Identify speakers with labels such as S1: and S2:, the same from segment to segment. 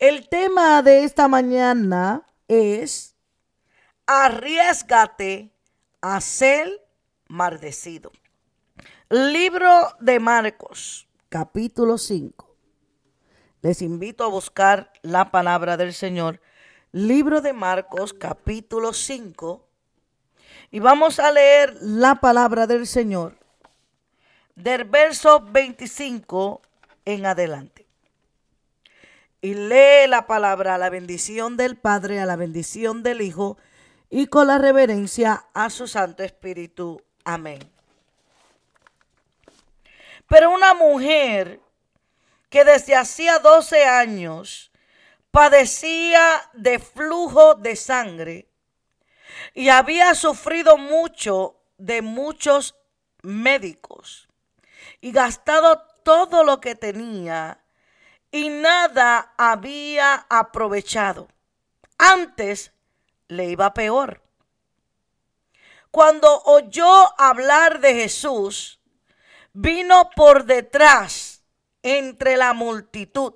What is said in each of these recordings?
S1: El tema de esta mañana es arriesgate a ser maldecido. Libro de Marcos, capítulo 5. Les invito a buscar la palabra del Señor. Libro de Marcos, capítulo 5. Y vamos a leer la palabra del Señor del verso 25 en adelante. Y lee la palabra a la bendición del Padre, a la bendición del Hijo y con la reverencia a su Santo Espíritu. Amén. Pero una mujer que desde hacía 12 años padecía de flujo de sangre y había sufrido mucho de muchos médicos y gastado todo lo que tenía y nada había aprovechado. Antes le iba peor. Cuando oyó hablar de Jesús, vino por detrás entre la multitud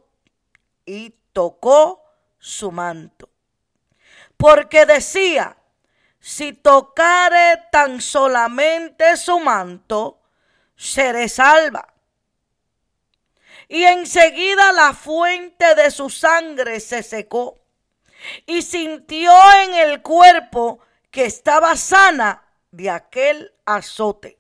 S1: y tocó su manto. Porque decía, si tocare tan solamente su manto, seré salva. Y enseguida la fuente de su sangre se secó y sintió en el cuerpo que estaba sana de aquel azote.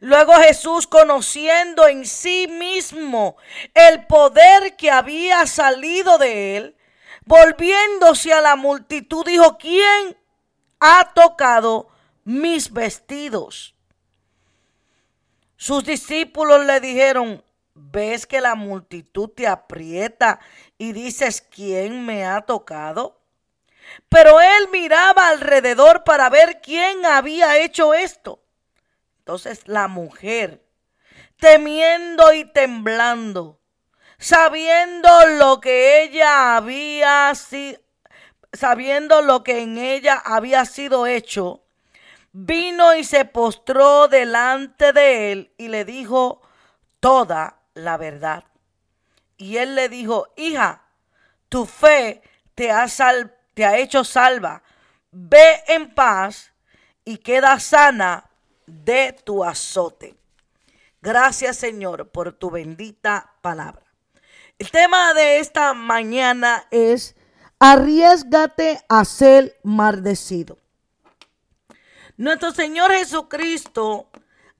S1: Luego Jesús, conociendo en sí mismo el poder que había salido de él, volviéndose a la multitud, dijo, ¿quién ha tocado mis vestidos? Sus discípulos le dijeron, ¿ves que la multitud te aprieta y dices, ¿quién me ha tocado? Pero él miraba alrededor para ver quién había hecho esto. Entonces la mujer, temiendo y temblando, sabiendo lo que ella había sabiendo lo que en ella había sido hecho, vino y se postró delante de él y le dijo toda la verdad. Y él le dijo, hija, tu fe te ha, te ha hecho salva. Ve en paz y queda sana de tu azote. Gracias Señor por tu bendita palabra. El tema de esta mañana es arriesgate a ser maldecido. Nuestro Señor Jesucristo,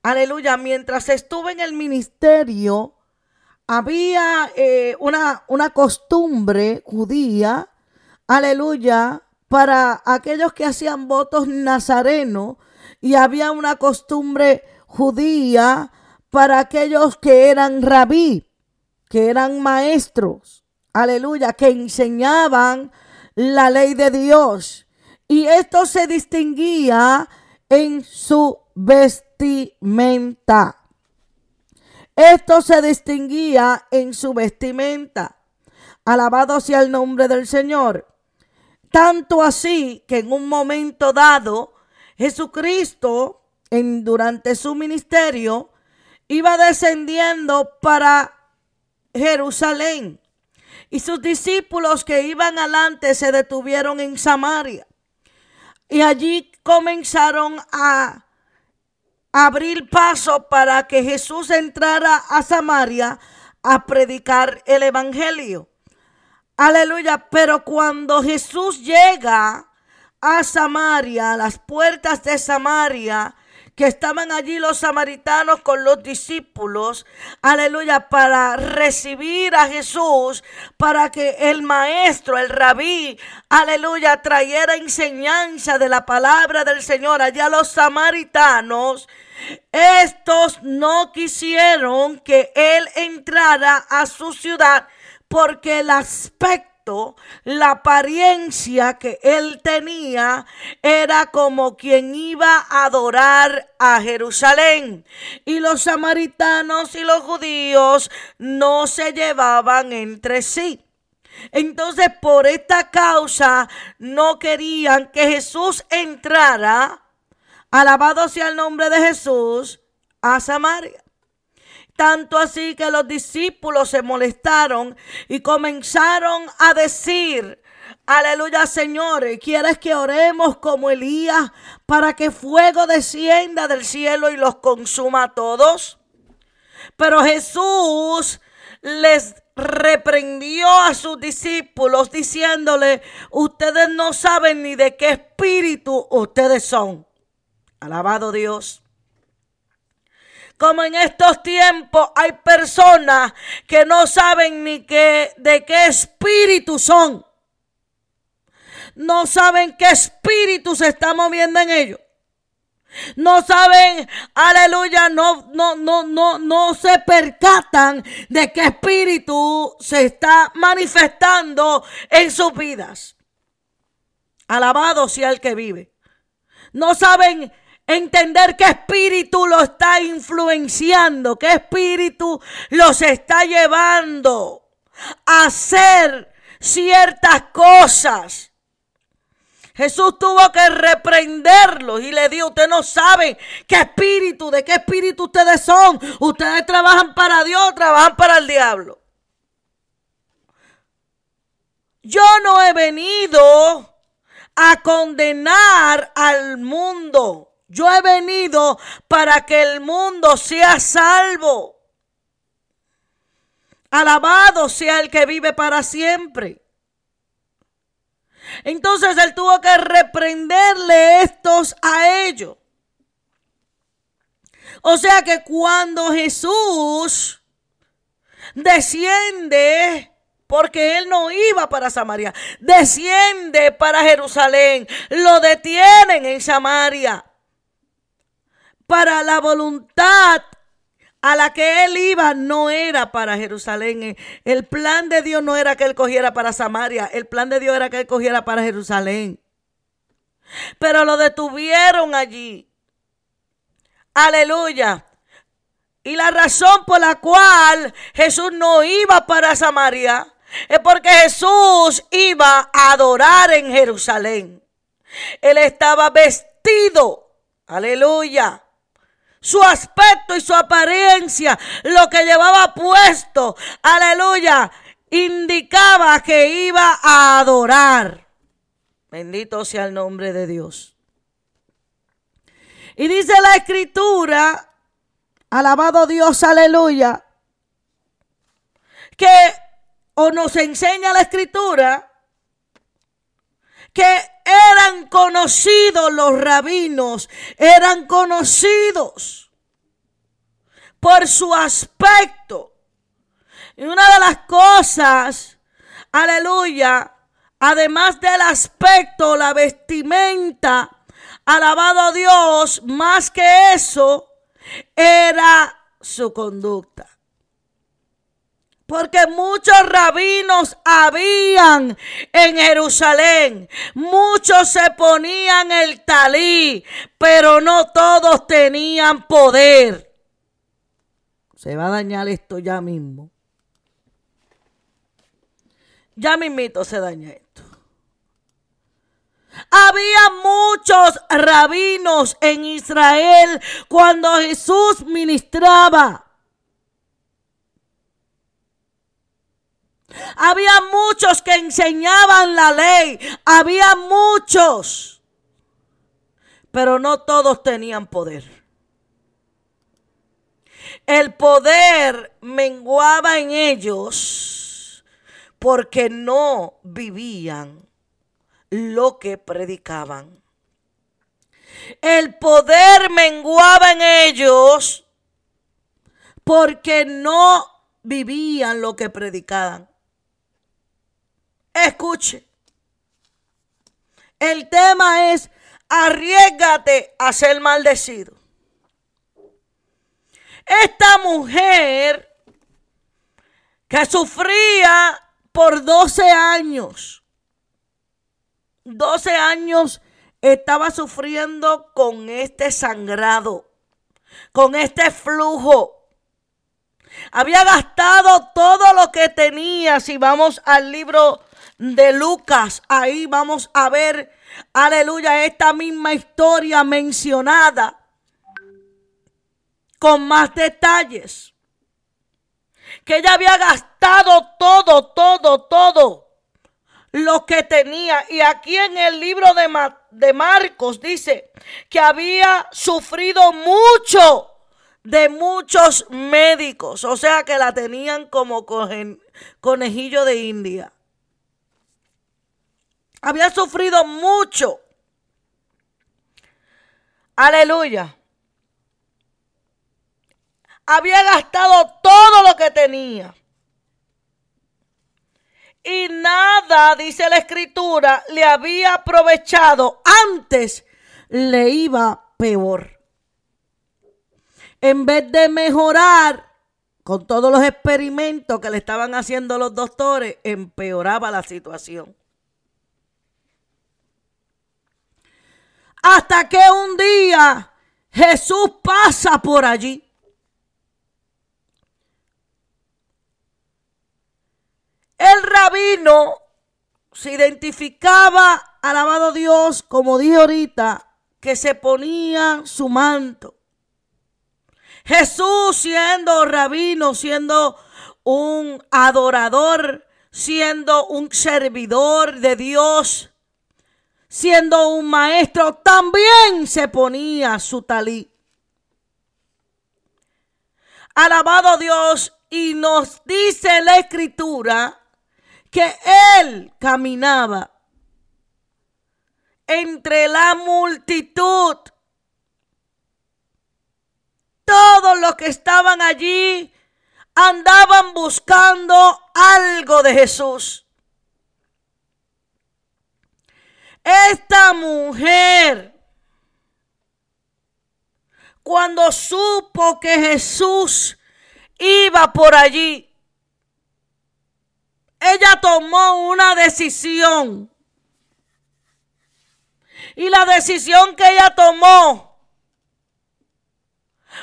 S1: aleluya, mientras estuvo en el ministerio, había eh, una, una costumbre judía, aleluya, para aquellos que hacían votos nazarenos y había una costumbre judía para aquellos que eran rabí, que eran maestros, aleluya, que enseñaban la ley de Dios. Y esto se distinguía en su vestimenta. Esto se distinguía en su vestimenta. Alabado sea el nombre del Señor. Tanto así que en un momento dado, Jesucristo, en, durante su ministerio, iba descendiendo para Jerusalén. Y sus discípulos que iban adelante se detuvieron en Samaria. Y allí comenzaron a abrir paso para que Jesús entrara a Samaria a predicar el Evangelio. Aleluya, pero cuando Jesús llega a Samaria, a las puertas de Samaria, que estaban allí los samaritanos con los discípulos, aleluya, para recibir a Jesús, para que el maestro, el rabí, aleluya, trayera enseñanza de la palabra del Señor allá los samaritanos. Estos no quisieron que él entrara a su ciudad porque el aspecto la apariencia que él tenía era como quien iba a adorar a Jerusalén. Y los samaritanos y los judíos no se llevaban entre sí. Entonces, por esta causa, no querían que Jesús entrara, alabado sea el nombre de Jesús, a Samaria. Tanto así que los discípulos se molestaron y comenzaron a decir, Aleluya, Señor. ¿Quieres que oremos como Elías para que fuego descienda del cielo y los consuma a todos? Pero Jesús les reprendió a sus discípulos diciéndole, ustedes no saben ni de qué espíritu ustedes son. Alabado Dios. Como en estos tiempos hay personas que no saben ni qué, de qué espíritu son no saben qué espíritu se está moviendo en ellos. No saben, aleluya, no, no, no, no, no se percatan de qué espíritu se está manifestando en sus vidas. Alabado sea el que vive. No saben entender qué espíritu lo está influenciando, qué espíritu los está llevando a hacer ciertas cosas. Jesús tuvo que reprenderlos y le dijo, usted no sabe qué espíritu, de qué espíritu ustedes son. Ustedes trabajan para Dios, trabajan para el diablo. Yo no he venido a condenar al mundo. Yo he venido para que el mundo sea salvo. Alabado sea el que vive para siempre. Entonces él tuvo que reprenderle estos a ellos. O sea que cuando Jesús desciende, porque él no iba para Samaria, desciende para Jerusalén, lo detienen en Samaria para la voluntad a la que él iba no era para Jerusalén. El plan de Dios no era que él cogiera para Samaria. El plan de Dios era que él cogiera para Jerusalén. Pero lo detuvieron allí. Aleluya. Y la razón por la cual Jesús no iba para Samaria es porque Jesús iba a adorar en Jerusalén. Él estaba vestido. Aleluya su aspecto y su apariencia, lo que llevaba puesto, aleluya, indicaba que iba a adorar. Bendito sea el nombre de Dios. Y dice la escritura, alabado Dios, aleluya, que o nos enseña la escritura que eran conocidos los rabinos, eran conocidos por su aspecto. Y una de las cosas, aleluya, además del aspecto, la vestimenta, alabado a Dios, más que eso, era su conducta. Porque muchos rabinos habían en Jerusalén. Muchos se ponían el talí, pero no todos tenían poder. Se va a dañar esto ya mismo. Ya mismito se daña esto. Había muchos rabinos en Israel cuando Jesús ministraba. Había muchos que enseñaban la ley. Había muchos. Pero no todos tenían poder. El poder menguaba en ellos porque no vivían lo que predicaban. El poder menguaba en ellos porque no vivían lo que predicaban. Escuche. El tema es arriesgate a ser maldecido. Esta mujer que sufría por 12 años, 12 años estaba sufriendo con este sangrado, con este flujo. Había gastado todo lo que tenía. Si vamos al libro de Lucas. Ahí vamos a ver, aleluya, esta misma historia mencionada con más detalles. que ella había gastado todo, todo, todo lo que tenía. Y aquí en el libro de, de Marcos dice que había sufrido mucho de muchos médicos, o sea que la tenían como conejillo de India. Había sufrido mucho. Aleluya. Había gastado todo lo que tenía. Y nada, dice la escritura, le había aprovechado. Antes le iba peor. En vez de mejorar con todos los experimentos que le estaban haciendo los doctores, empeoraba la situación. Hasta que un día Jesús pasa por allí. El rabino se identificaba, alabado Dios, como dije ahorita, que se ponía su manto. Jesús siendo rabino, siendo un adorador, siendo un servidor de Dios, siendo un maestro, también se ponía su talí. Alabado Dios, y nos dice la escritura que él caminaba entre la multitud. Todos los que estaban allí andaban buscando algo de Jesús. Esta mujer, cuando supo que Jesús iba por allí, ella tomó una decisión. Y la decisión que ella tomó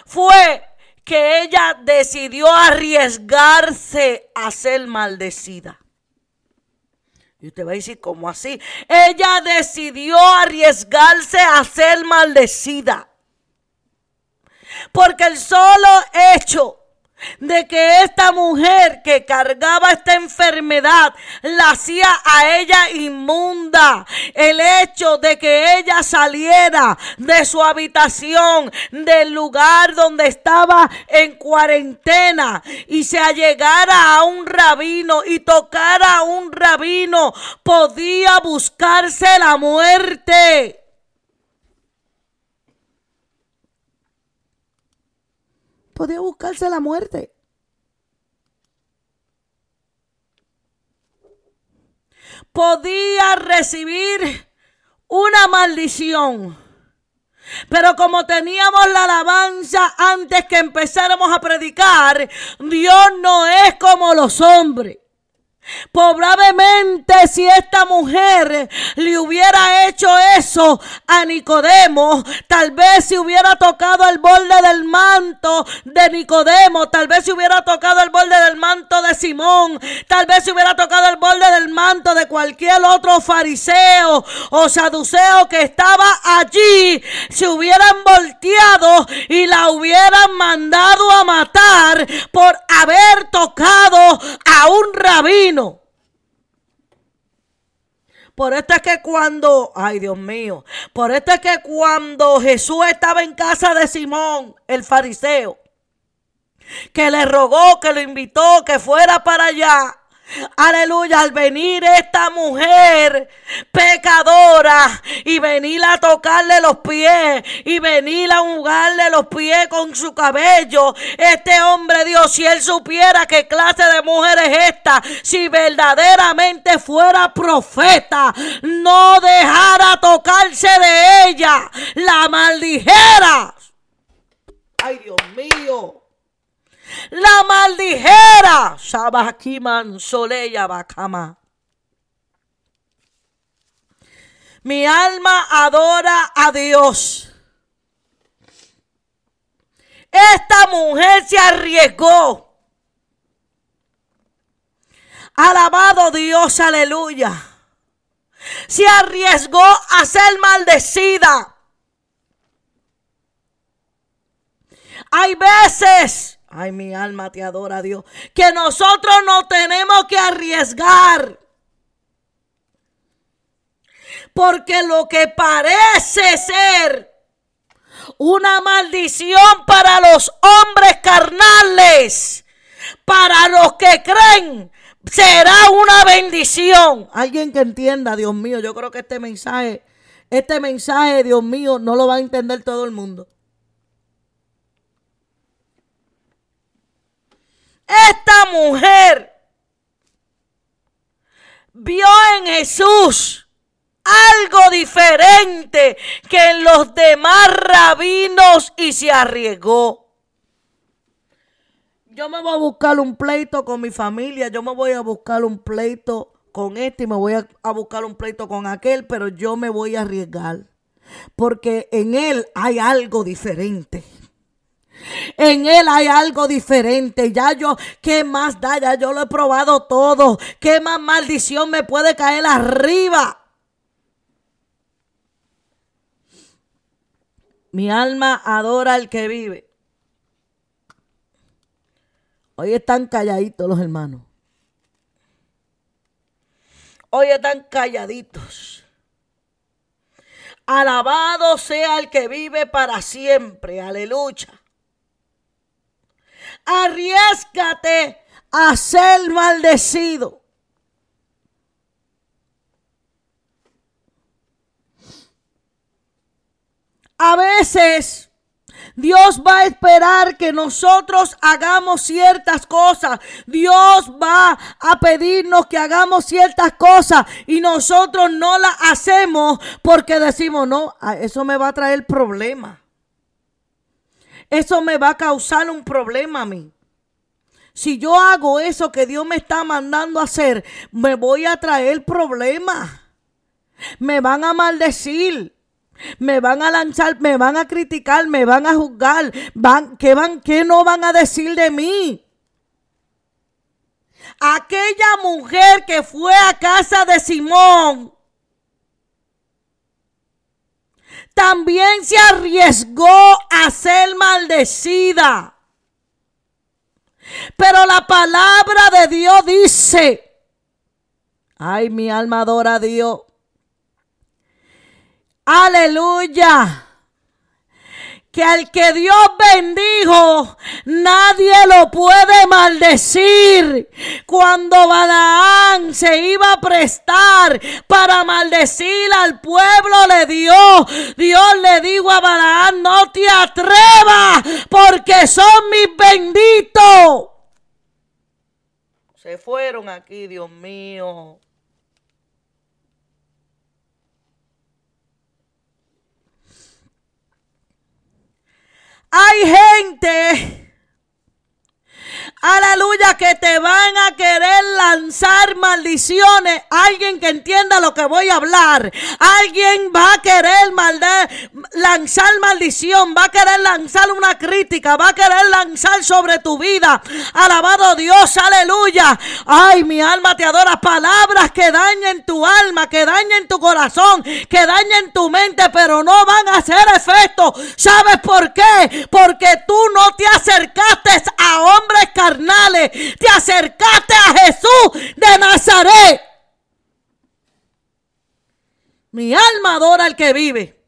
S1: fue que ella decidió arriesgarse a ser maldecida. Y usted va a decir, ¿cómo así? Ella decidió arriesgarse a ser maldecida. Porque el solo hecho de que esta mujer que cargaba esta enfermedad la hacía a ella inmunda. El hecho de que ella saliera de su habitación, del lugar donde estaba en cuarentena y se allegara a un rabino y tocara a un rabino, podía buscarse la muerte. Podía buscarse la muerte. Podía recibir una maldición. Pero como teníamos la alabanza antes que empezáramos a predicar, Dios no es como los hombres. Probablemente si esta mujer le hubiera hecho eso a Nicodemo, tal vez si hubiera tocado el borde del manto de Nicodemo, tal vez si hubiera tocado el borde del manto de Simón, tal vez si hubiera tocado el borde del manto de cualquier otro fariseo o saduceo que estaba allí, se hubieran volteado y la hubieran mandado a matar por haber tocado a un rabino por esto es que cuando, ay Dios mío, por esto es que cuando Jesús estaba en casa de Simón, el fariseo, que le rogó, que lo invitó, que fuera para allá, Aleluya, al venir esta mujer pecadora y venir a tocarle los pies y venir a jugarle los pies con su cabello, este hombre Dios, si él supiera qué clase de mujer es esta, si verdaderamente fuera profeta, no dejara tocarse de ella, la maldijera. Ay Dios mío la maldijera. Shabakiman Soleya Bakama. Mi alma adora a Dios. Esta mujer se arriesgó. Alabado Dios, aleluya. Se arriesgó a ser maldecida. Hay veces Ay, mi alma te adora, Dios. Que nosotros no tenemos que arriesgar. Porque lo que parece ser una maldición para los hombres carnales, para los que creen, será una bendición. Alguien que entienda, Dios mío, yo creo que este mensaje, este mensaje, Dios mío, no lo va a entender todo el mundo. Esta mujer vio en Jesús algo diferente que en los demás rabinos y se arriesgó. Yo me voy a buscar un pleito con mi familia, yo me voy a buscar un pleito con este y me voy a, a buscar un pleito con aquel, pero yo me voy a arriesgar. Porque en él hay algo diferente. En Él hay algo diferente. Ya yo, ¿qué más da? Ya yo lo he probado todo. ¿Qué más maldición me puede caer arriba? Mi alma adora al que vive. Hoy están calladitos los hermanos. Hoy están calladitos. Alabado sea el que vive para siempre. Aleluya. Arriesgate a ser maldecido. A veces Dios va a esperar que nosotros hagamos ciertas cosas. Dios va a pedirnos que hagamos ciertas cosas y nosotros no las hacemos porque decimos, no, eso me va a traer problemas. Eso me va a causar un problema a mí. Si yo hago eso que Dios me está mandando a hacer, me voy a traer problemas. Me van a maldecir. Me van a lanzar, me van a criticar, me van a juzgar. Van, ¿qué, van, ¿Qué no van a decir de mí? Aquella mujer que fue a casa de Simón también se arriesgó a ser maldecida. Pero la palabra de Dios dice, ay, mi alma adora a Dios. Aleluya que al que Dios bendijo, nadie lo puede maldecir. Cuando Balaán se iba a prestar para maldecir al pueblo, le dio, Dios le dijo a Balaán, no te atrevas, porque son mis benditos. Se fueron aquí, Dios mío. Hay gente Aleluya, que te van a querer lanzar maldiciones. Alguien que entienda lo que voy a hablar. Alguien va a querer lanzar maldición. Va a querer lanzar una crítica. Va a querer lanzar sobre tu vida. Alabado Dios, aleluya. Ay, mi alma te adora. Palabras que dañen tu alma, que dañen tu corazón, que dañen tu mente, pero no van a hacer efecto. ¿Sabes por qué? Porque tú no te acercaste a hombres te acercaste a Jesús de Nazaret. Mi alma adora al que vive.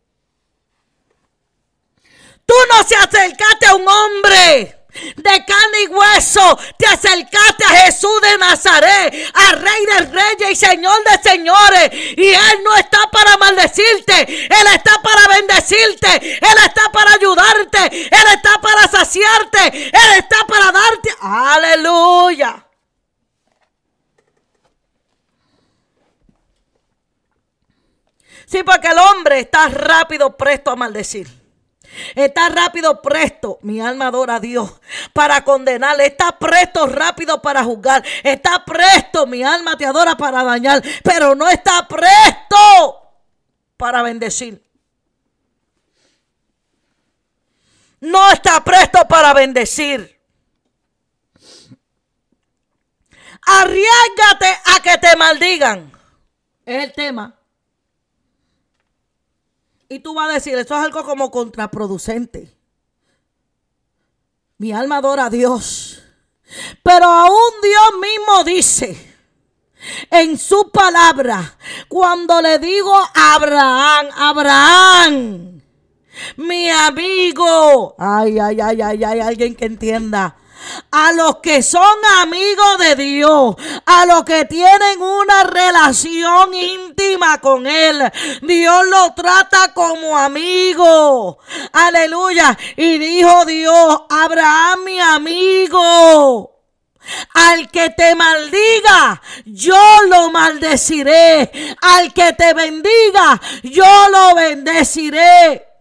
S1: Tú no se acercaste a un hombre de carne y hueso, te acercaste a Jesús de Nazaret, a Rey de Reyes y Señor de Señores. Y Él no está para maldecirte, Él está para bendecirte, Él está para ayudarte, Él está para saciarte, Él está para darte. Aleluya. Sí, porque el hombre está rápido, presto a maldecir. Está rápido, presto. Mi alma adora a Dios para condenarle. Está presto, rápido para juzgar. Está presto. Mi alma te adora para dañar. Pero no está presto para bendecir. No está presto para bendecir. Arriesgate a que te maldigan. Es el tema. Y tú vas a decir, eso es algo como contraproducente. Mi alma adora a Dios. Pero aún Dios mismo dice en su palabra, cuando le digo a Abraham, Abraham, mi amigo, ay, ay, ay, ay, ay, alguien que entienda a los que son amigos de Dios, a los que tienen una relación íntima con Él. Dios lo trata como amigo. Aleluya. Y dijo Dios, Abraham mi amigo. Al que te maldiga, yo lo maldeciré. Al que te bendiga, yo lo bendeciré.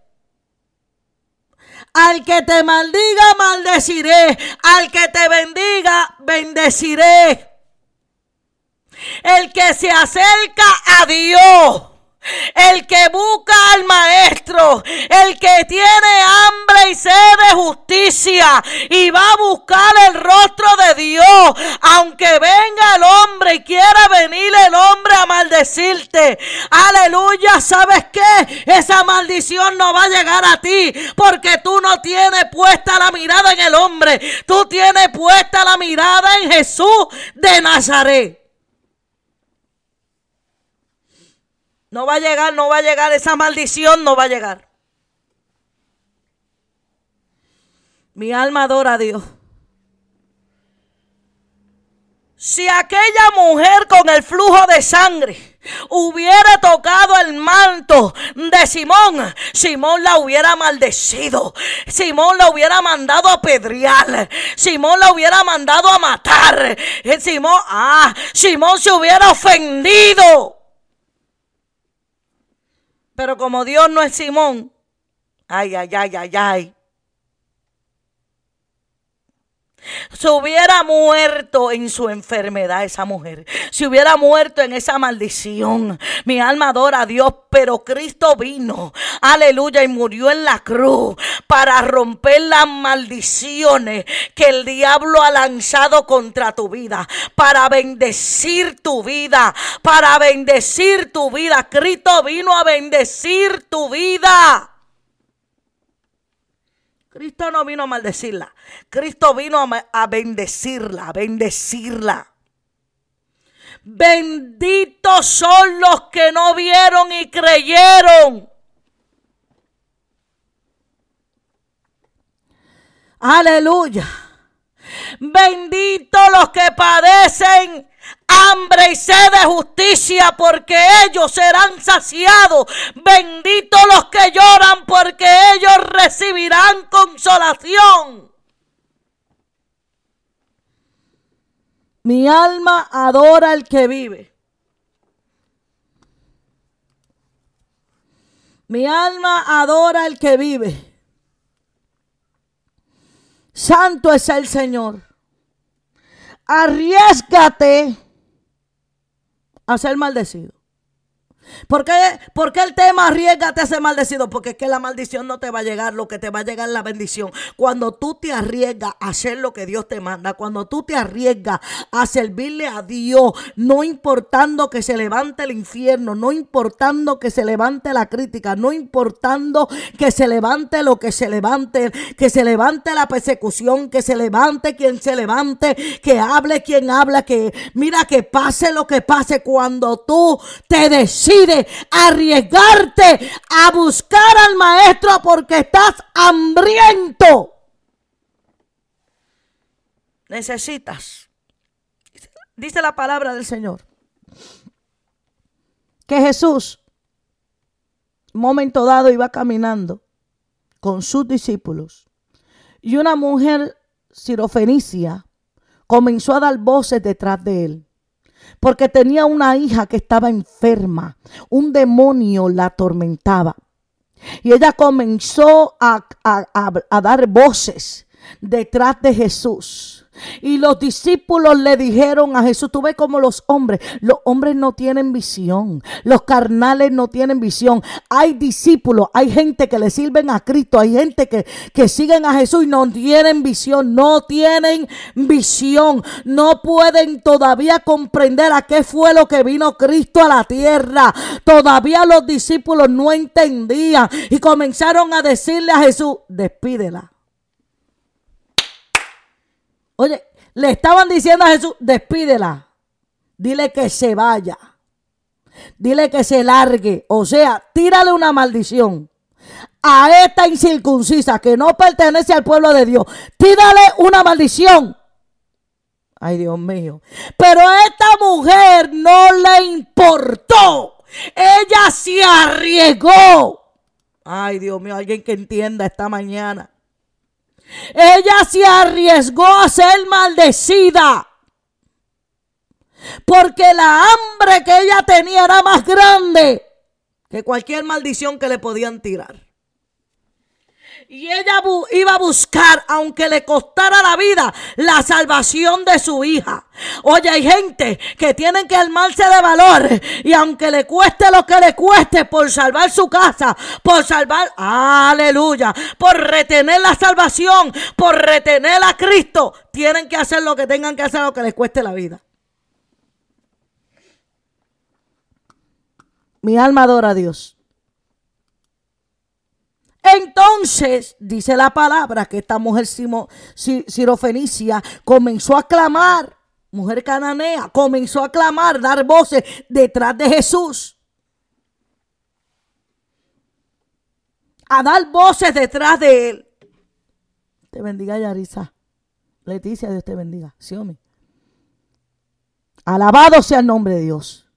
S1: Al que te maldiga, maldeciré. Al que te bendiga, bendeciré. El que se acerca a Dios el que busca al maestro, el que tiene hambre y sed de justicia y va a buscar el rostro de Dios, aunque venga el hombre y quiera venir el hombre a maldecirte. Aleluya, ¿sabes qué? Esa maldición no va a llegar a ti porque tú no tienes puesta la mirada en el hombre, tú tienes puesta la mirada en Jesús de Nazaret. No va a llegar, no va a llegar, esa maldición no va a llegar. Mi alma adora a Dios. Si aquella mujer con el flujo de sangre hubiera tocado el manto de Simón, Simón la hubiera maldecido. Simón la hubiera mandado a pedrear. Simón la hubiera mandado a matar. Simón, ah, Simón se hubiera ofendido. Pero como Dios no es Simón, ay, ay, ay, ay, ay. Se hubiera muerto en su enfermedad esa mujer. Se hubiera muerto en esa maldición. Mi alma adora a Dios, pero Cristo vino. Aleluya. Y murió en la cruz para romper las maldiciones que el diablo ha lanzado contra tu vida. Para bendecir tu vida. Para bendecir tu vida. Cristo vino a bendecir tu vida. Cristo no vino a maldecirla. Cristo vino a, bendecirla, a bendecirla. Benditos son los que no vieron y creyeron. Aleluya. Benditos los que padecen hambre y sed de justicia, porque ellos serán saciados. Benditos los que lloran, porque ellos recibirán consolación. Mi alma adora al que vive. Mi alma adora al que vive. Santo es el Señor. Arriesgate a ser maldecido. ¿Por qué, el tema arriesgate a ser maldecido? Porque es que la maldición no te va a llegar, lo que te va a llegar es la bendición. Cuando tú te arriesgas a hacer lo que Dios te manda, cuando tú te arriesgas a servirle a Dios, no importando que se levante el infierno, no importando que se levante la crítica, no importando que se levante lo que se levante, que se levante la persecución, que se levante quien se levante, que hable quien habla, que mira que pase lo que pase cuando tú te decides arriesgarte a buscar al maestro porque estás hambriento. Necesitas, dice la palabra del Señor, que Jesús, momento dado, iba caminando con sus discípulos. Y una mujer sirofenicia comenzó a dar voces detrás de él porque tenía una hija que estaba enferma. Un demonio la atormentaba. Y ella comenzó a, a dar voces detrás de Jesús. Y los discípulos le dijeron a Jesús, tú ves como los hombres, los hombres no tienen visión, los carnales no tienen visión. Hay discípulos, hay gente que le sirven a Cristo, hay gente que, que siguen a Jesús y no tienen visión, no tienen visión, no pueden todavía comprender a qué fue lo que vino Cristo a la tierra. Todavía los discípulos no entendían y comenzaron a decirle a Jesús, despídela
S2: Oye, le estaban diciendo a Jesús, despídela. Dile que se vaya. Dile que se largue. O sea, tírale una maldición a esta incircuncisa que no pertenece al pueblo de Dios. Tírale una maldición. Ay, Dios mío. Pero a esta mujer no le importó. Ella se arriesgó. Ay, Dios mío, alguien que entienda esta mañana. Ella se arriesgó a ser maldecida. Porque la hambre que ella tenía era más grande que cualquier maldición que le podían tirar. Y ella iba a buscar, aunque le costara la vida, la salvación de su hija. Oye, hay gente que tienen que armarse de valor. Y aunque le cueste lo que le cueste por salvar su casa, por salvar, aleluya, por retener la salvación, por retener a Cristo, tienen que hacer lo que tengan que hacer, lo que les cueste la vida. Mi alma adora a Dios. Entonces, dice la palabra que esta mujer sirofenicia comenzó a clamar, mujer cananea, comenzó a clamar, dar voces detrás de Jesús. A dar voces detrás de él. Te bendiga, Yarisa. Leticia, Dios te bendiga. Alabado sea el nombre de Dios.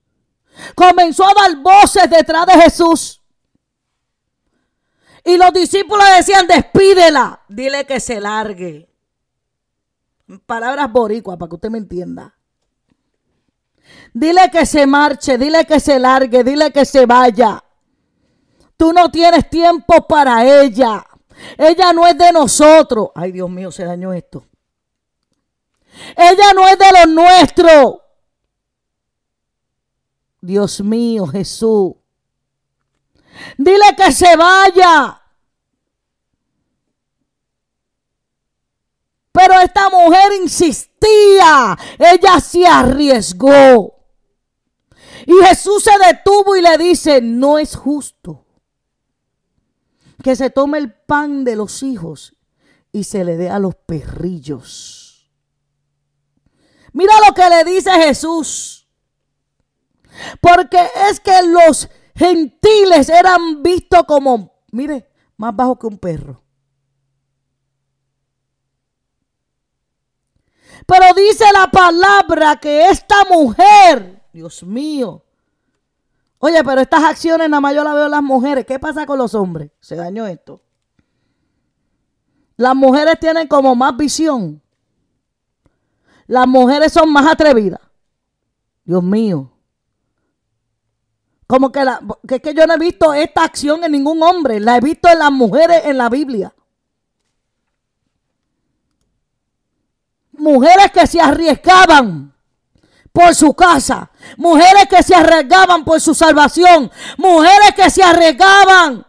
S2: Comenzó a dar voces detrás de Jesús. Y los discípulos decían, despídela, dile que se largue. Palabras boricuas para que usted me entienda. Dile que se marche, dile que se largue, dile que se vaya. Tú no tienes tiempo para ella. Ella no es de nosotros. Ay, Dios mío, se dañó esto. Ella no es de los nuestros. Dios mío, Jesús. Dile que se vaya. Pero esta mujer insistía. Ella se arriesgó. Y Jesús se detuvo y le dice, no es justo que se tome el pan de los hijos y se le dé a los perrillos. Mira lo que le dice Jesús. Porque es que los gentiles eran vistos como, mire, más bajo que un perro. Pero dice la palabra que esta mujer, Dios mío, oye, pero estas acciones nada más yo las veo las mujeres. ¿Qué pasa con los hombres? Se dañó esto. Las mujeres tienen como más visión. Las mujeres son más atrevidas. Dios mío. Como que, la, que, que yo no he visto esta acción en ningún hombre, la he visto en las mujeres en la Biblia. Mujeres que se arriesgaban por su casa, mujeres que se arriesgaban por su salvación, mujeres que se arriesgaban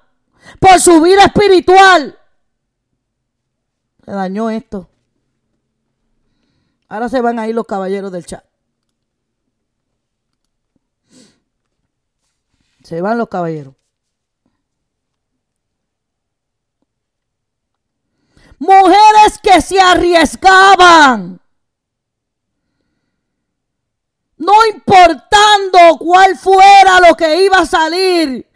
S2: por su vida espiritual. Se dañó esto. Ahora se van a ir los caballeros del chat. Se van los caballeros. Mujeres que se arriesgaban. No importando cuál fuera lo que iba a salir.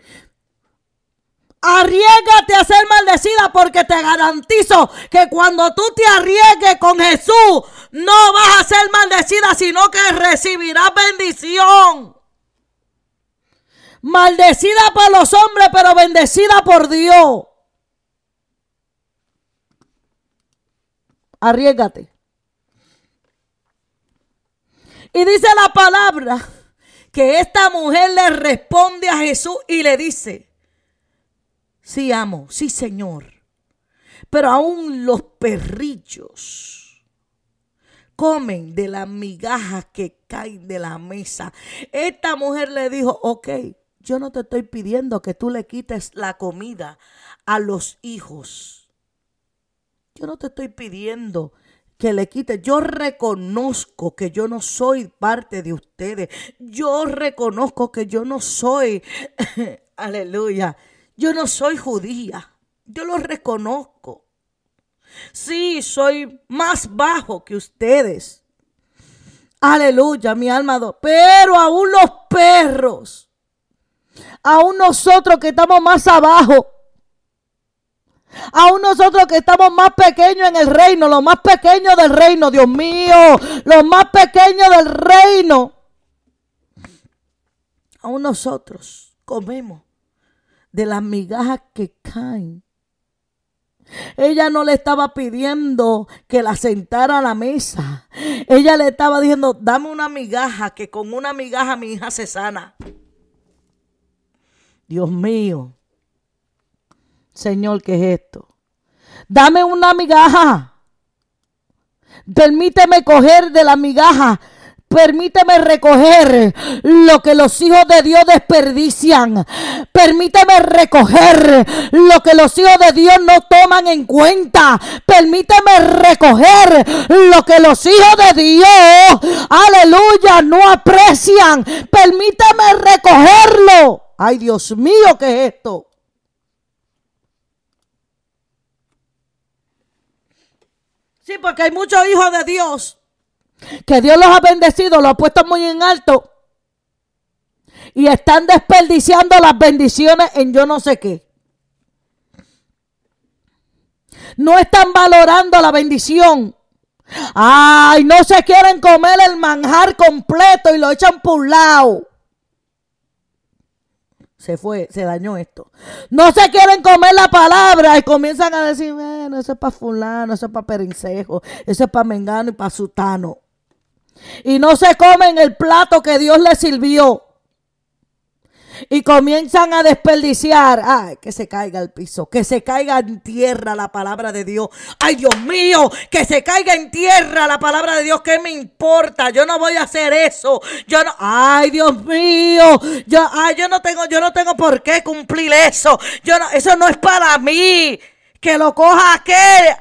S2: Arriesgate a ser maldecida porque te garantizo que cuando tú te arriesgues con Jesús, no vas a ser maldecida, sino que recibirás bendición. Maldecida por los hombres, pero bendecida por Dios. Arriesgate. Y dice la palabra que esta mujer le responde a Jesús y le dice, sí amo, sí Señor, pero aún los perrillos comen de las migajas que caen de la mesa. Esta mujer le dijo, ok, yo no te estoy pidiendo que tú le quites la comida a los hijos. Yo no te estoy pidiendo que le quites. Yo reconozco que yo no soy parte de ustedes. Yo reconozco que yo no soy, aleluya, yo no soy judía. Yo lo reconozco. Sí, soy más bajo que ustedes. Aleluya, mi alma. Pero aún los perros, aún nosotros que estamos más abajo, Aún nosotros que estamos más pequeños en el reino, los más pequeños del reino, Dios mío, los más pequeños del reino. Aún nosotros comemos de las migajas que caen. Ella no le estaba pidiendo que la sentara a la mesa. Ella le estaba diciendo, dame una migaja, que con una migaja mi hija se sana. Dios mío. Señor, ¿qué es esto? Dame una migaja. Permíteme coger de la migaja. Permíteme recoger lo que los hijos de Dios desperdician. Permíteme recoger lo que los hijos de Dios no toman en cuenta. Permíteme recoger lo que los hijos de Dios, aleluya, no aprecian. Permíteme recogerlo. Ay, Dios mío, ¿qué es esto? Sí, porque hay muchos hijos de Dios que Dios los ha bendecido, los ha puesto muy en alto y están desperdiciando las bendiciones en yo no sé qué. No están valorando la bendición. Ay, no se quieren comer el manjar completo y lo echan por un lado se fue, se dañó esto. No se quieren comer la palabra y comienzan a decir, bueno, eso es para fulano, eso es para perencejo, eso es para mengano y para sutano. Y no se comen el plato que Dios les sirvió y comienzan a desperdiciar. Ay, que se caiga al piso, que se caiga en tierra la palabra de Dios. Ay, Dios mío, que se caiga en tierra la palabra de Dios. ¿Qué me importa? Yo no voy a hacer eso. Yo no, ay, Dios mío, yo, ay, yo no tengo, yo no tengo por qué cumplir eso. Yo no, eso no es para mí que lo coja aquel,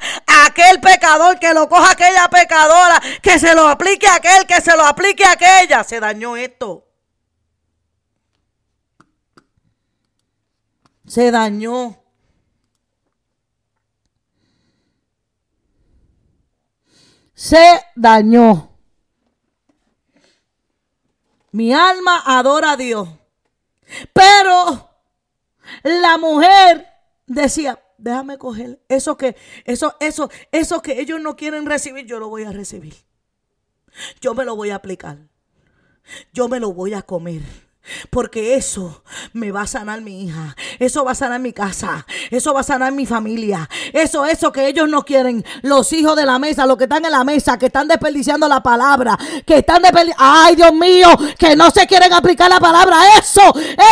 S2: aquel pecador, que lo coja aquella pecadora, que se lo aplique a aquel, que se lo aplique a aquella. Se dañó esto. Se dañó. Se dañó. Mi alma adora a Dios. Pero la mujer decía, déjame coger eso que, eso, eso, eso que ellos no quieren recibir, yo lo voy a recibir. Yo me lo voy a aplicar. Yo me lo voy a comer. Porque eso me va a sanar mi hija. Eso va a sanar mi casa. Eso va a sanar mi familia. Eso, eso que ellos no quieren. Los hijos de la mesa, los que están en la mesa, que están desperdiciando la palabra. Que están desperdiciando. Ay, Dios mío, que no se quieren aplicar la palabra. Eso,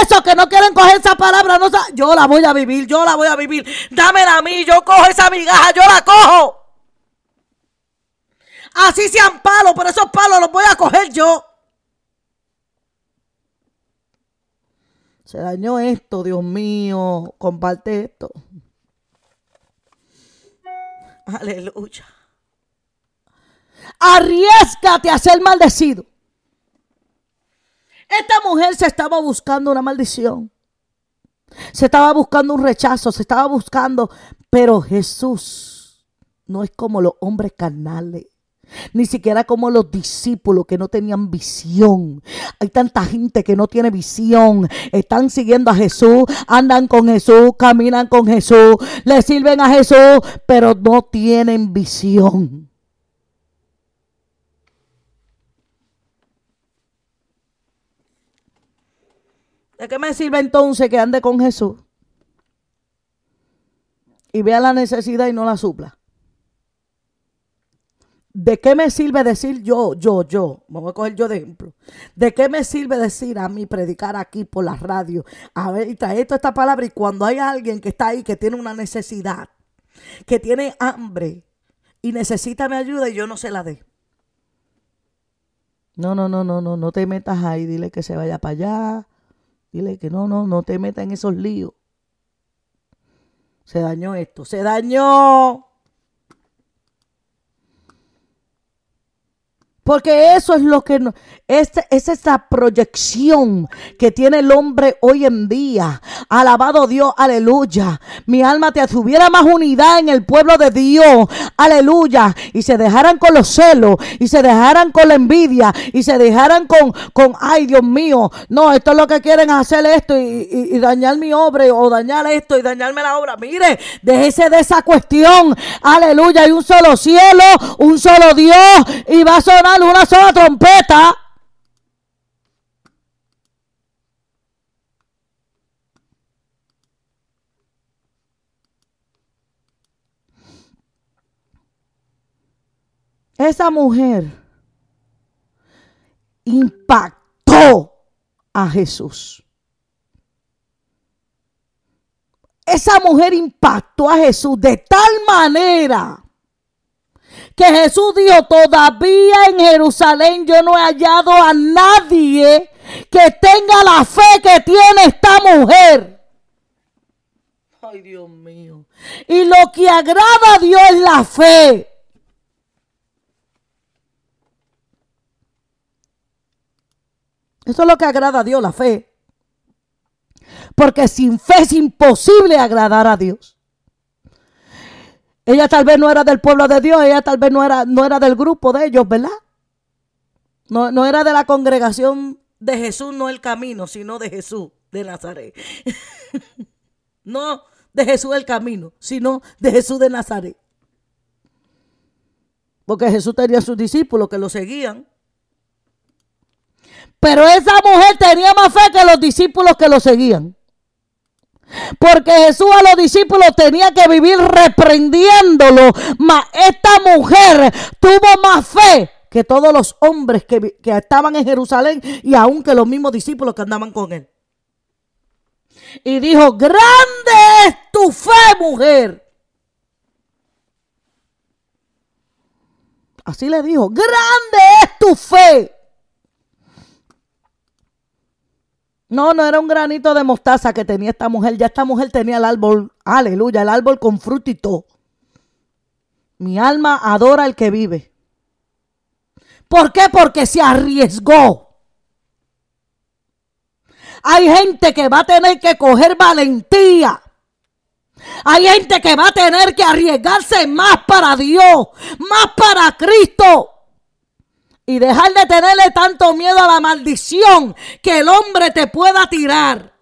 S2: eso que no quieren coger esa palabra. No, yo la voy a vivir, yo la voy a vivir. Dámela a mí, yo cojo esa migaja, yo la cojo. Así sean palos, pero esos palos los voy a coger yo. Se dañó esto, Dios mío. Comparte esto. Aleluya. Arriesgate a ser maldecido. Esta mujer se estaba buscando una maldición. Se estaba buscando un rechazo, se estaba buscando. Pero Jesús no es como los hombres carnales. Ni siquiera como los discípulos que no tenían visión. Hay tanta gente que no tiene visión. Están siguiendo a Jesús, andan con Jesús, caminan con Jesús, le sirven a Jesús, pero no tienen visión. ¿De qué me sirve entonces que ande con Jesús? Y vea la necesidad y no la supla. ¿De qué me sirve decir yo, yo, yo? Me voy a coger yo de ejemplo. ¿De qué me sirve decir a mí predicar aquí por la radio? A ver, y traer esta palabra. Y cuando hay alguien que está ahí, que tiene una necesidad, que tiene hambre y necesita mi ayuda y yo no se la dé. No, no, no, no, no, no te metas ahí. Dile que se vaya para allá. Dile que no, no, no te metas en esos líos. Se dañó esto, se dañó. Porque eso es lo que es, es esa proyección que tiene el hombre hoy en día. Alabado Dios, aleluya. Mi alma te tuviera más unidad en el pueblo de Dios, aleluya. Y se dejaran con los celos, y se dejaran con la envidia, y se dejaran con, con ay Dios mío, no, esto es lo que quieren hacer esto y, y dañar mi obra, o dañar esto y dañarme la obra. Mire, déjese de esa cuestión, aleluya. Hay un solo cielo, un solo Dios, y va a sonar una sola trompeta. Esa mujer impactó a Jesús. Esa mujer impactó a Jesús de tal manera que Jesús dijo, todavía en Jerusalén yo no he hallado a nadie que tenga la fe que tiene esta mujer. Ay, Dios mío. Y lo que agrada a Dios es la fe. Eso es lo que agrada a Dios, la fe. Porque sin fe es imposible agradar a Dios. Ella tal vez no era del pueblo de Dios, ella tal vez no era, no era del grupo de ellos, ¿verdad? No, no era de la congregación de Jesús, no el camino, sino de Jesús de Nazaret. no de Jesús el camino, sino de Jesús de Nazaret. Porque Jesús tenía sus discípulos que lo seguían. Pero esa mujer tenía más fe que los discípulos que lo seguían. Porque Jesús a los discípulos tenía que vivir reprendiéndolo. Mas esta mujer tuvo más fe que todos los hombres que, que estaban en Jerusalén y aún que los mismos discípulos que andaban con él. Y dijo, grande es tu fe, mujer. Así le dijo, grande es tu fe. No, no era un granito de mostaza que tenía esta mujer. Ya esta mujer tenía el árbol, aleluya, el árbol con fruto y todo. Mi alma adora al que vive. ¿Por qué? Porque se arriesgó. Hay gente que va a tener que coger valentía. Hay gente que va a tener que arriesgarse más para Dios, más para Cristo y dejar de tenerle tanto miedo a la maldición que el hombre te pueda tirar.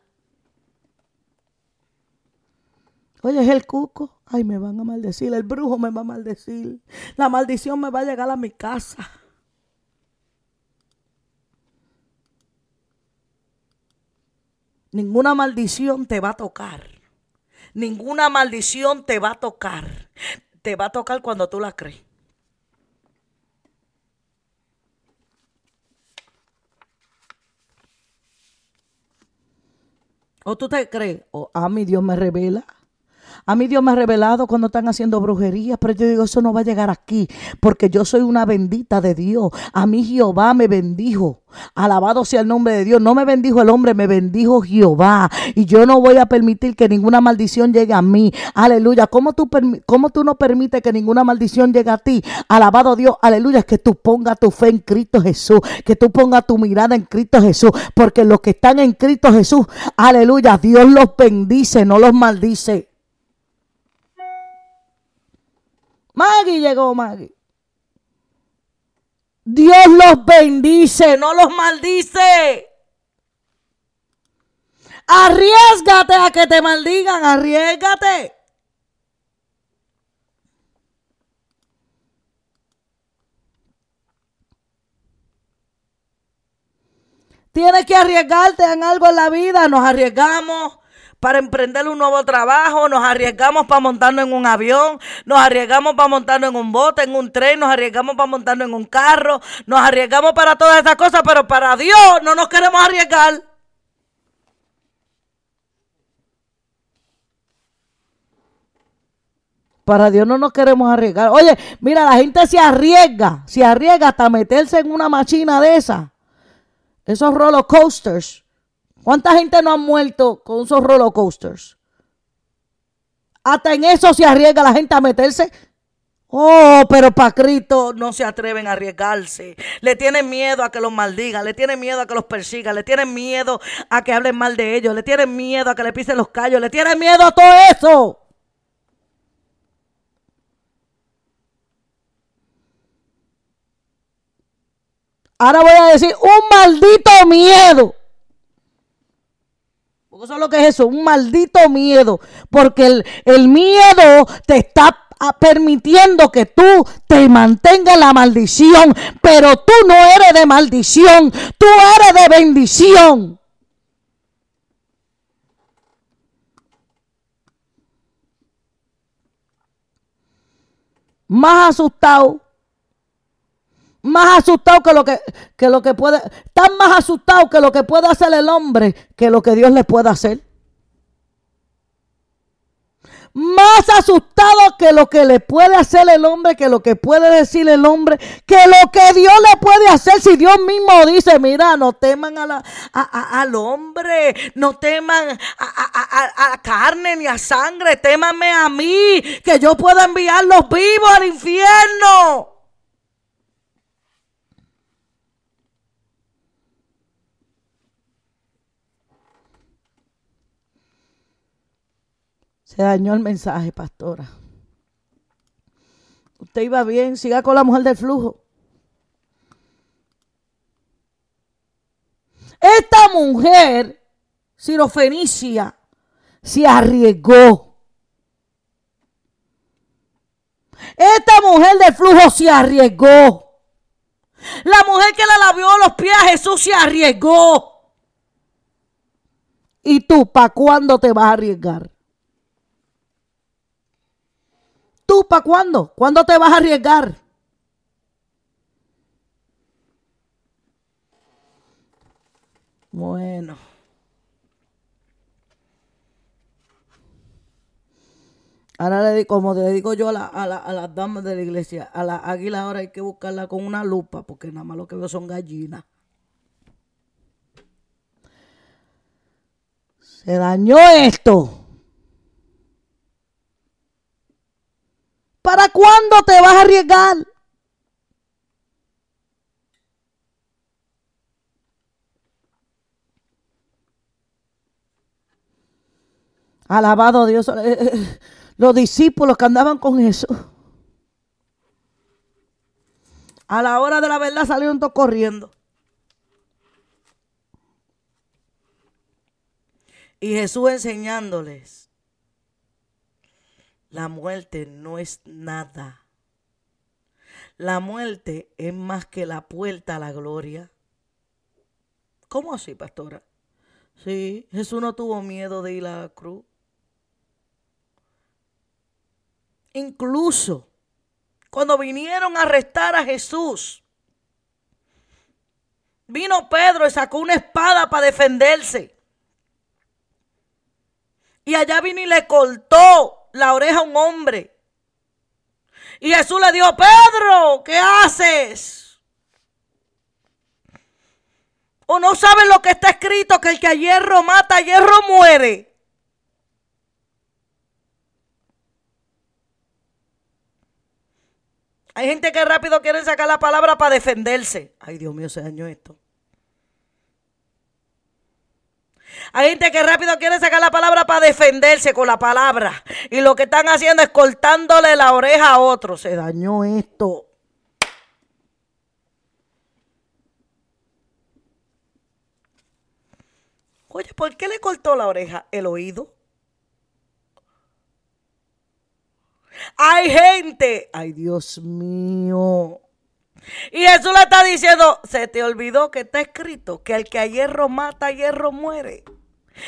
S2: Oye, es el cuco. Ay, me van a maldecir. El brujo me va a maldecir. La maldición me va a llegar a mi casa. Ninguna maldición te va a tocar. Ninguna maldición te va a tocar. Te va a tocar cuando tú la crees. ¿O tú te crees? O a mí Dios me revela. A mí Dios me ha revelado cuando están haciendo brujerías, pero yo digo, eso no va a llegar aquí, porque yo soy una bendita de Dios. A mí Jehová me bendijo. Alabado sea el nombre de Dios. No me bendijo el hombre, me bendijo Jehová. Y yo no voy a permitir que ninguna maldición llegue a mí. Aleluya. ¿Cómo tú, cómo tú no permites que ninguna maldición llegue a ti? Alabado Dios. Aleluya. Que tú pongas tu fe en Cristo Jesús. Que tú pongas tu mirada en Cristo Jesús. Porque los que están en Cristo Jesús, aleluya. Dios los bendice, no los maldice. Maggie llegó, Maggie. Dios los bendice, no los maldice. Arriesgate a que te maldigan, arriesgate. Tienes que arriesgarte en algo en la vida. Nos arriesgamos para emprender un nuevo trabajo, nos arriesgamos para montarnos en un avión, nos arriesgamos para montarnos en un bote, en un tren, nos arriesgamos para montarnos en un carro, nos arriesgamos para todas esas cosas, pero para Dios no nos queremos arriesgar. Para Dios no nos queremos arriesgar. Oye, mira, la gente se arriesga, se arriesga hasta meterse en una machina de esa. Esos roller coasters ¿Cuánta gente no ha muerto con esos roller coasters? Hasta en eso se arriesga la gente a meterse. Oh, pero para Cristo no se atreven a arriesgarse. Le tienen miedo a que los maldigan, le tienen miedo a que los persigan, le tienen miedo a que hablen mal de ellos, le tienen miedo a que le pisen los callos, le tienen miedo a todo eso. Ahora voy a decir un maldito miedo. Porque eso es lo que es eso, un maldito miedo. Porque el, el miedo te está permitiendo que tú te mantengas la maldición, pero tú no eres de maldición, tú eres de bendición. Más asustado, más asustado que lo que, que lo que puede, tan más asustado que lo que puede hacer el hombre que lo que Dios le puede hacer más asustado que lo que le puede hacer el hombre, que lo que puede decir el hombre, que lo que Dios le puede hacer. Si Dios mismo dice, mira, no teman a la, al hombre, no teman a, a, carne ni a sangre, témanme a mí, que yo pueda enviarlos vivos al infierno. Se dañó el mensaje, pastora. Usted iba bien, siga con la mujer del flujo. Esta mujer, Fenicia, se arriesgó. Esta mujer del flujo se arriesgó. La mujer que le lavió los pies a Jesús se arriesgó. ¿Y tú para cuándo te vas a arriesgar? ¿Tú para cuándo? ¿Cuándo te vas a arriesgar? Bueno. Ahora le digo, como le digo yo a, las damas de la iglesia, a la águila ahora hay que buscarla con una lupa, porque nada más lo que veo son gallinas. Se dañó esto. ¿Para cuándo te vas a arriesgar? Alabado Dios. Eh, eh, los discípulos que andaban con Jesús. A la hora de la verdad salieron todos corriendo. Y Jesús enseñándoles la muerte no es nada. La muerte es más que la puerta a la gloria. ¿Cómo así, pastora? Sí, Jesús no tuvo miedo de ir a la cruz. Incluso cuando vinieron a arrestar a Jesús, vino Pedro y sacó una espada para defenderse. Y allá vino y le cortó la oreja a un hombre. Y Jesús le dijo, Pedro, ¿qué haces? ¿O no sabes lo que está escrito? Que el que a hierro mata, a hierro muere. Hay gente que rápido quiere sacar la palabra para defenderse. Ay, Dios mío, se dañó esto. Hay gente que rápido quiere sacar la palabra para defenderse con la palabra. Y lo que están haciendo es cortándole la oreja a otro. Se dañó esto. Oye, ¿por qué le cortó la oreja? ¿El oído? Hay gente, ay Dios mío. Y Jesús le está diciendo, se te olvidó que está escrito que el que a hierro mata, a hierro muere.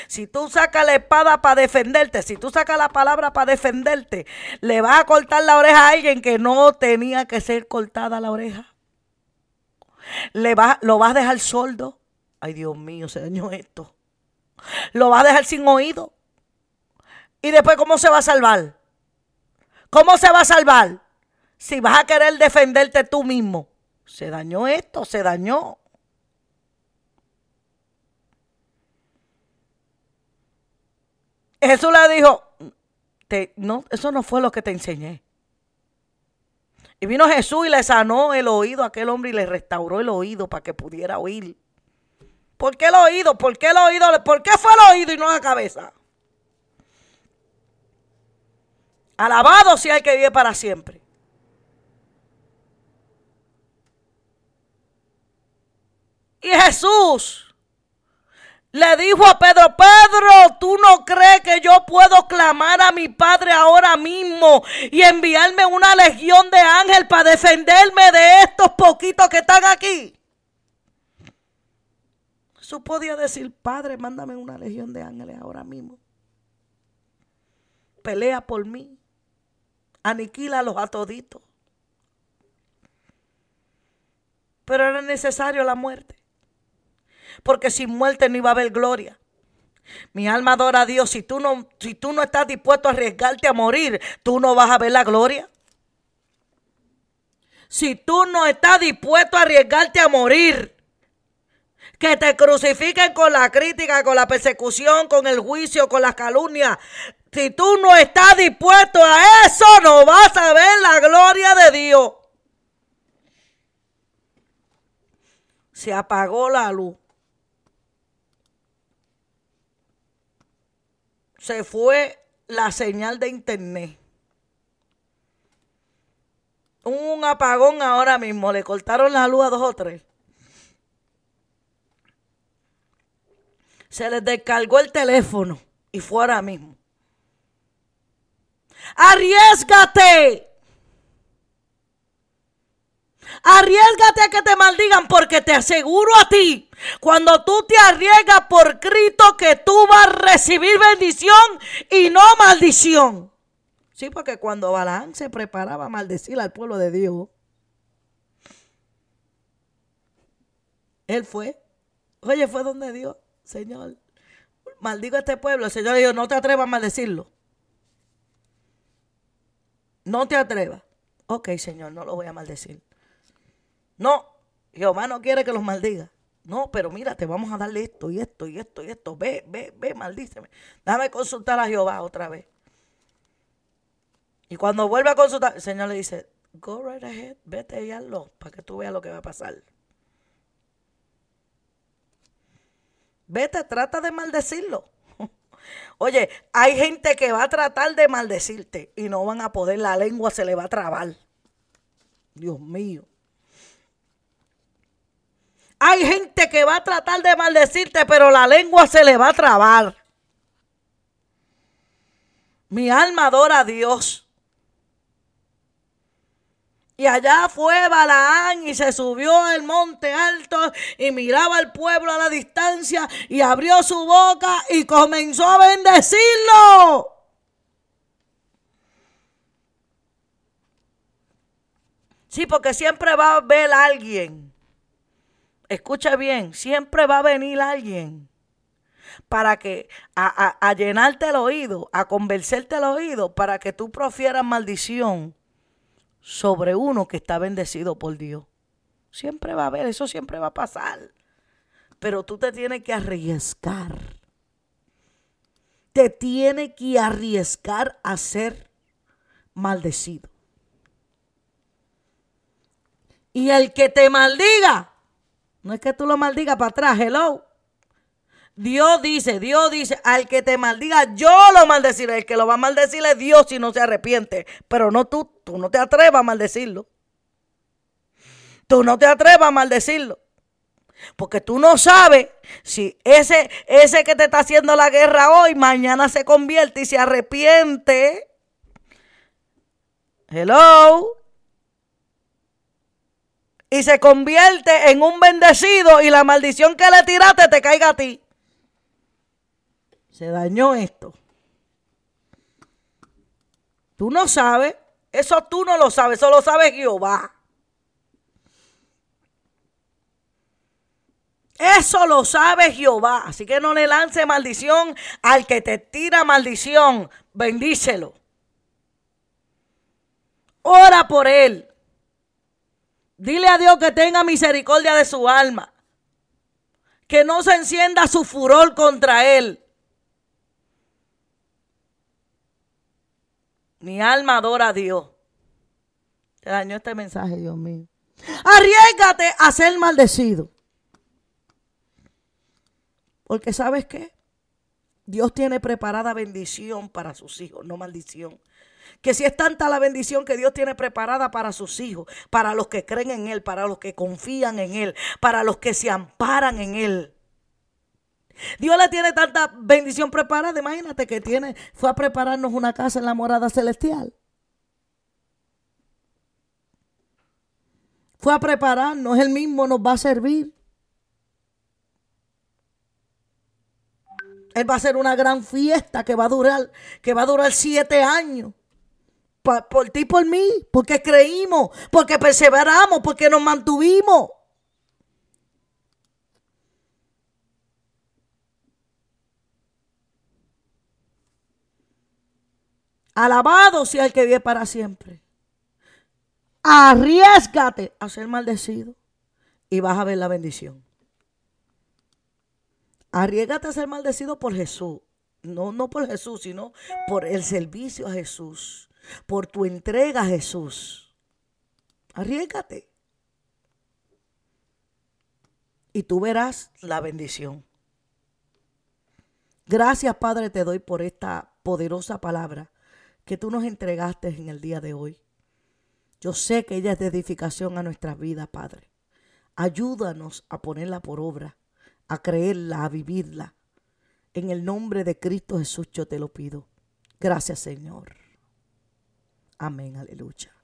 S2: Si tú sacas la espada para defenderte, si tú sacas la palabra para defenderte, le vas a cortar la oreja a alguien que no tenía que ser cortada la oreja. Le va, lo vas a dejar sordo. Ay, Dios mío, se dañó esto. Lo vas a dejar sin oído. Y después, ¿cómo se va a salvar? ¿Cómo se va a salvar? Si vas a querer defenderte tú mismo. Se dañó esto, se dañó. Jesús le dijo, no, eso no fue lo que te enseñé.
S1: Y vino Jesús y le sanó el oído a aquel hombre y le restauró el oído para que pudiera oír. ¿Por qué el oído? ¿Por qué el oído? ¿Por qué fue el oído y no la cabeza? Alabado sea el que vive para siempre. Y Jesús le dijo a Pedro, Pedro, tú no crees que yo puedo clamar a mi Padre ahora mismo y enviarme una legión de ángeles para defenderme de estos poquitos que están aquí. Jesús podía decir, Padre, mándame una legión de ángeles ahora mismo. Pelea por mí. Aniquila a los atoditos. Pero era necesario la muerte porque sin muerte no iba a haber gloria. Mi alma adora a Dios. Si tú, no, si tú no estás dispuesto a arriesgarte a morir, tú no vas a ver la gloria. Si tú no estás dispuesto a arriesgarte a morir, que te crucifiquen con la crítica, con la persecución, con el juicio, con las calumnias. Si tú no estás dispuesto a eso, no vas a ver la gloria de Dios. Se apagó la luz. Se fue la señal de internet. Un apagón ahora mismo, le cortaron la luz a dos o tres. Se les descargó el teléfono y fue ahora mismo. Arriesgate. Arriesgate a que te maldigan porque te aseguro a ti, cuando tú te arriesgas por Cristo que tú vas a recibir bendición y no maldición. Sí, porque cuando Balaán se preparaba a maldecir al pueblo de Dios, él fue. Oye, fue donde Dios, Señor, maldigo a este pueblo. El Señor le dijo, no te atrevas a maldecirlo. No te atrevas. Ok, Señor, no lo voy a maldecir. No, Jehová no quiere que los maldiga. No, pero mira, te vamos a darle esto y esto y esto y esto. Ve, ve, ve, maldíceme. Dame consultar a Jehová otra vez. Y cuando vuelve a consultar, el Señor le dice, go right ahead, vete y hazlo para que tú veas lo que va a pasar. Vete, trata de maldecirlo. Oye, hay gente que va a tratar de maldecirte y no van a poder, la lengua se le va a trabar. Dios mío. Hay gente que va a tratar de maldecirte, pero la lengua se le va a trabar. Mi alma adora a Dios. Y allá fue Balaán y se subió al monte alto y miraba al pueblo a la distancia y abrió su boca y comenzó a bendecirlo. Sí, porque siempre va a haber alguien escucha bien, siempre va a venir alguien para que a, llenarte el oído, a convencerte el oído, para que tú profieras maldición sobre uno que está bendecido por Dios. Siempre va a haber, eso siempre va a pasar. Pero tú te tienes que arriesgar. Te tienes que arriesgar a ser maldecido. Y el que te maldiga, no es que tú lo maldigas para atrás, hello. Dios dice, Dios dice, al que te maldiga, yo lo maldeciré. El que lo va a maldecir es Dios si no se arrepiente. Pero no tú, tú no te atrevas a maldecirlo. Tú no te atrevas a maldecirlo. Porque tú no sabes si ese, ese que te está haciendo la guerra hoy, mañana se convierte y se arrepiente. Hello y se convierte en un bendecido y la maldición que le tiraste te caiga a ti. Se dañó esto. Tú no sabes, eso tú no lo sabes, eso lo sabe Jehová. Eso lo sabe Jehová. Así que no le lance maldición al que te tira maldición. Bendícelo. Ora por él. Dile a Dios que tenga misericordia de su alma. Que no se encienda su furor contra él. Mi alma adora a Dios.
S2: Se dañó este mensaje, Dios mío. Arriesgate a ser maldecido. Porque sabes qué? Dios tiene preparada bendición para sus hijos, no maldición. Que si es tanta la bendición que Dios tiene preparada para sus hijos, para los que creen en Él, para los que confían en Él, para los que se amparan en Él. Dios le tiene tanta bendición preparada. Imagínate que tiene, fue a prepararnos una casa en la morada celestial. Fue a prepararnos, Él mismo nos va a servir. Él va a hacer una gran fiesta que va a durar, que va a durar siete años. Por, ti y por mí, porque creímos, porque perseveramos, porque nos mantuvimos. Alabado sea el que vive para siempre. Arriesgate a ser maldecido y vas a ver la bendición. Arriesgate a ser maldecido por Jesús. No, no por Jesús, sino por el servicio a Jesús. Por tu entrega Jesús. Arriesgate. Y tú verás la bendición. Gracias, Padre, te doy por esta poderosa palabra que tú nos entregaste en el día de hoy. Yo sé que ella es de edificación a nuestras vidas, Padre. Ayúdanos a ponerla por obra, a creerla, a vivirla. En el nombre de Cristo Jesús yo te lo pido. Gracias, Señor. Amén, aleluya.